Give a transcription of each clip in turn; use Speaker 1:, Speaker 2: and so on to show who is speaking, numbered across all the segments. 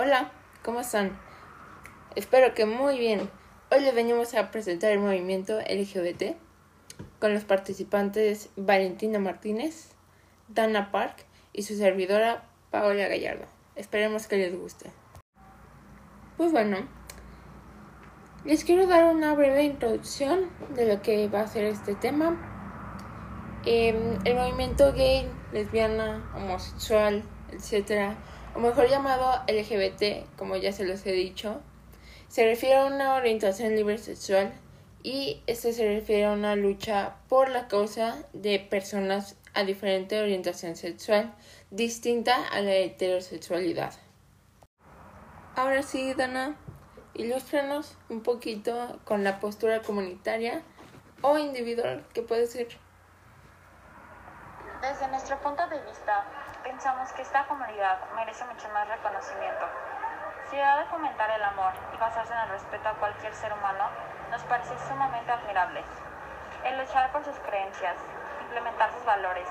Speaker 1: Hola, ¿cómo están? Espero que muy bien. Hoy les venimos a presentar el movimiento LGBT con los participantes Valentina Martínez, Dana Park y su servidora Paola Gallardo. Esperemos que les guste. Pues bueno, les quiero dar una breve introducción de lo que va a ser este tema. Em, el movimiento gay, lesbiana, homosexual, etcétera o mejor llamado LGBT, como ya se los he dicho, se refiere a una orientación libre sexual y este se refiere a una lucha por la causa de personas a diferente orientación sexual, distinta a la heterosexualidad. Ahora sí, Dana, ilústranos un poquito con la postura comunitaria o individual que puede ser.
Speaker 2: Desde nuestro punto de vista, pensamos que esta comunidad merece mucho más reconocimiento. Si ha de fomentar el amor y basarse en el respeto a cualquier ser humano, nos parece sumamente admirable. El luchar por sus creencias, implementar sus valores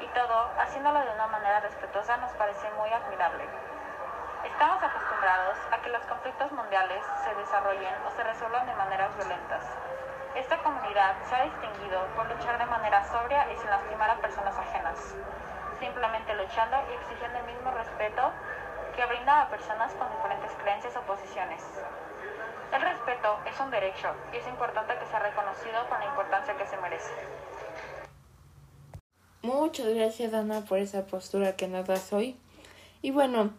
Speaker 2: y todo haciéndolo de una manera respetuosa nos parece muy admirable. Estamos acostumbrados a que los conflictos mundiales se desarrollen o se resuelvan de maneras violentas. Esta comunidad se ha distinguido por luchar de manera sobria y sin lastimar a personas ajenas simplemente luchando y exigiendo el mismo respeto que brinda a personas con diferentes creencias o posiciones. El respeto es un derecho y es importante que sea reconocido con la importancia que se merece.
Speaker 1: Muchas gracias Ana por esa postura que nos das hoy. Y bueno,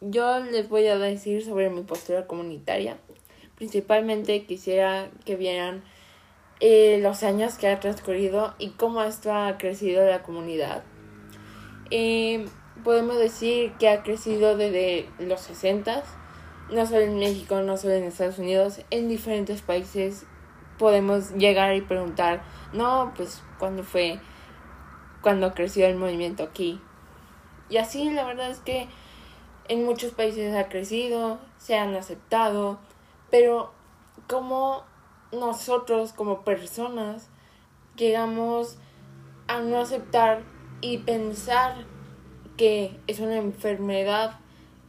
Speaker 1: yo les voy a decir sobre mi postura comunitaria. Principalmente quisiera que vieran eh, los años que ha transcurrido y cómo esto ha crecido la comunidad eh, podemos decir que ha crecido desde los 60, no solo en México, no solo en Estados Unidos, en diferentes países podemos llegar y preguntar, no, pues cuándo fue, cuando creció el movimiento aquí. Y así la verdad es que en muchos países ha crecido, se han aceptado, pero como nosotros como personas llegamos a no aceptar y pensar que es una enfermedad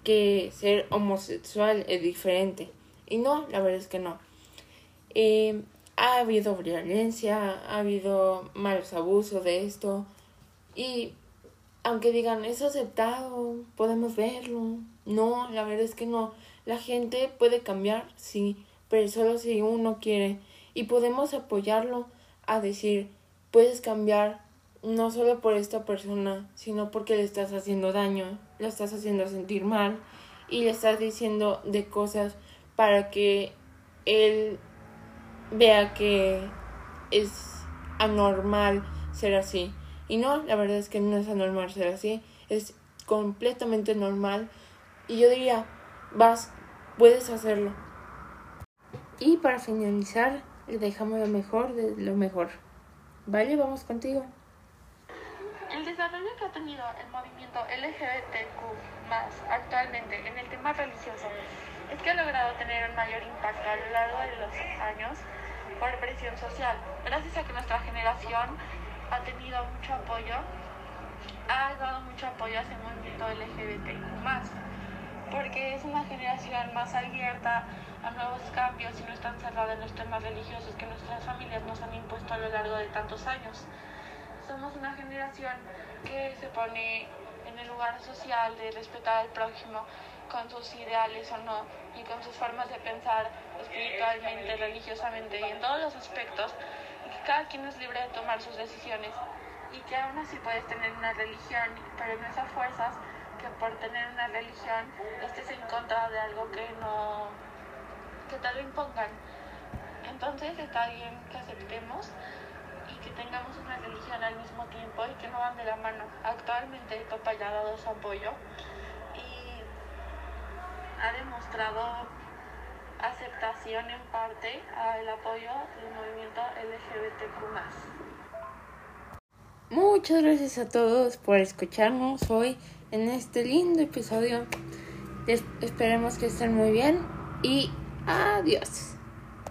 Speaker 1: que ser homosexual es diferente. Y no, la verdad es que no. Eh, ha habido violencia, ha habido malos abusos de esto. Y aunque digan, es aceptado, podemos verlo. No, la verdad es que no. La gente puede cambiar, sí, pero solo si uno quiere. Y podemos apoyarlo a decir, puedes cambiar, no solo por esta persona, sino porque le estás haciendo daño, le estás haciendo sentir mal y le estás diciendo de cosas para que él vea que es anormal ser así. Y no, la verdad es que no es anormal ser así, es completamente normal. Y yo diría, vas, puedes hacerlo. Y para finalizar, le dejamos lo mejor de lo mejor. Vale, vamos contigo.
Speaker 3: El desarrollo que ha tenido el movimiento LGBTQ actualmente en el tema religioso es que ha logrado tener un mayor impacto a lo largo de los años por presión social, gracias a que nuestra generación ha tenido mucho apoyo, ha dado mucho apoyo hacia el movimiento LGBTQ porque es una generación más abierta a nuevos cambios y no está encerrada en los temas religiosos que nuestras familias nos han impuesto a lo largo de tantos años. Somos una generación que se pone en el lugar social de respetar al prójimo con sus ideales o no y con sus formas de pensar espiritualmente, religiosamente y en todos los aspectos. Y que cada quien es libre de tomar sus decisiones y que aún así puedes tener una religión pero no esas fuerzas que por tener una religión estés en contra de algo que no que te lo impongan entonces está bien que aceptemos que tengamos una religión al mismo tiempo y que no van de la mano. Actualmente Papa ya ha dado su apoyo y ha demostrado aceptación en parte al apoyo del movimiento LGBTQ.
Speaker 1: Muchas gracias a todos por escucharnos hoy en este lindo episodio. esperemos que estén muy bien y adiós.